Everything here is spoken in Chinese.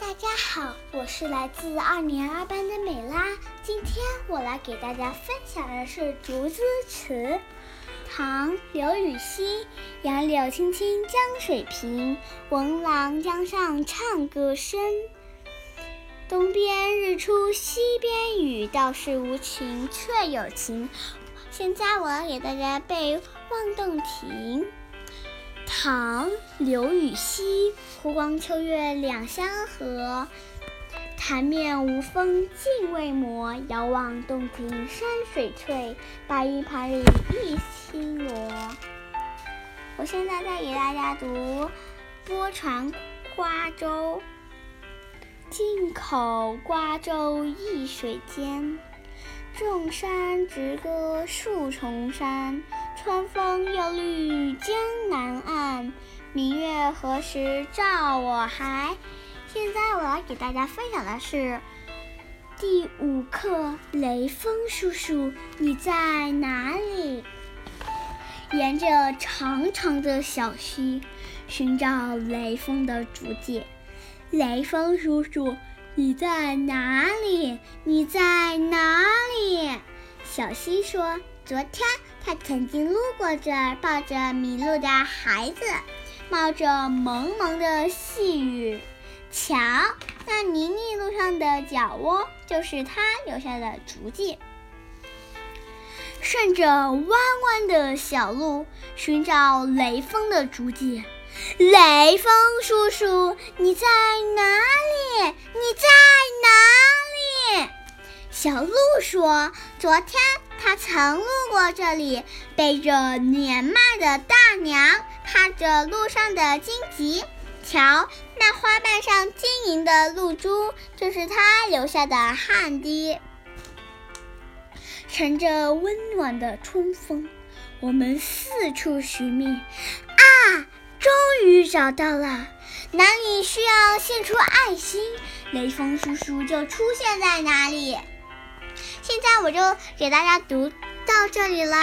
大家好，我是来自二年二班的美拉。今天我来给大家分享的是《竹枝词》。唐·刘禹锡。杨柳青青江水平，闻郎江上唱歌声。东边日出西边雨，道是无晴却有晴。现在我给大家背《望洞庭》。唐·刘禹锡。湖光秋月两相和，潭面无风镜未磨。遥望洞庭山水翠，白银盘里一青螺。我现在在给大家读《泊船瓜洲》。京口瓜洲一水间，众山直歌数重山。春风又绿江南岸，明月何时照我还？现在我要给大家分享的是第五课：雷锋叔叔，你在哪里？沿着长长的小溪，寻找雷锋的足迹。雷锋叔叔，你在哪里？你在哪里？小溪说：“昨天。”他曾经路过这儿，抱着迷路的孩子，冒着蒙蒙的细雨。瞧，那泥泞路上的脚窝，就是他留下的足迹。顺着弯弯的小路，寻找雷锋的足迹。雷锋叔叔，你在哪里？你在哪里？小鹿说：“昨天。”他曾路过这里，背着年迈的大娘，踏着路上的荆棘。瞧，那花瓣上晶莹的露珠，就是他留下的汗滴。乘着温暖的春风，我们四处寻觅。啊，终于找到了！哪里需要献出爱心，雷锋叔叔就出现在哪里。现在我就给大家读到这里啦，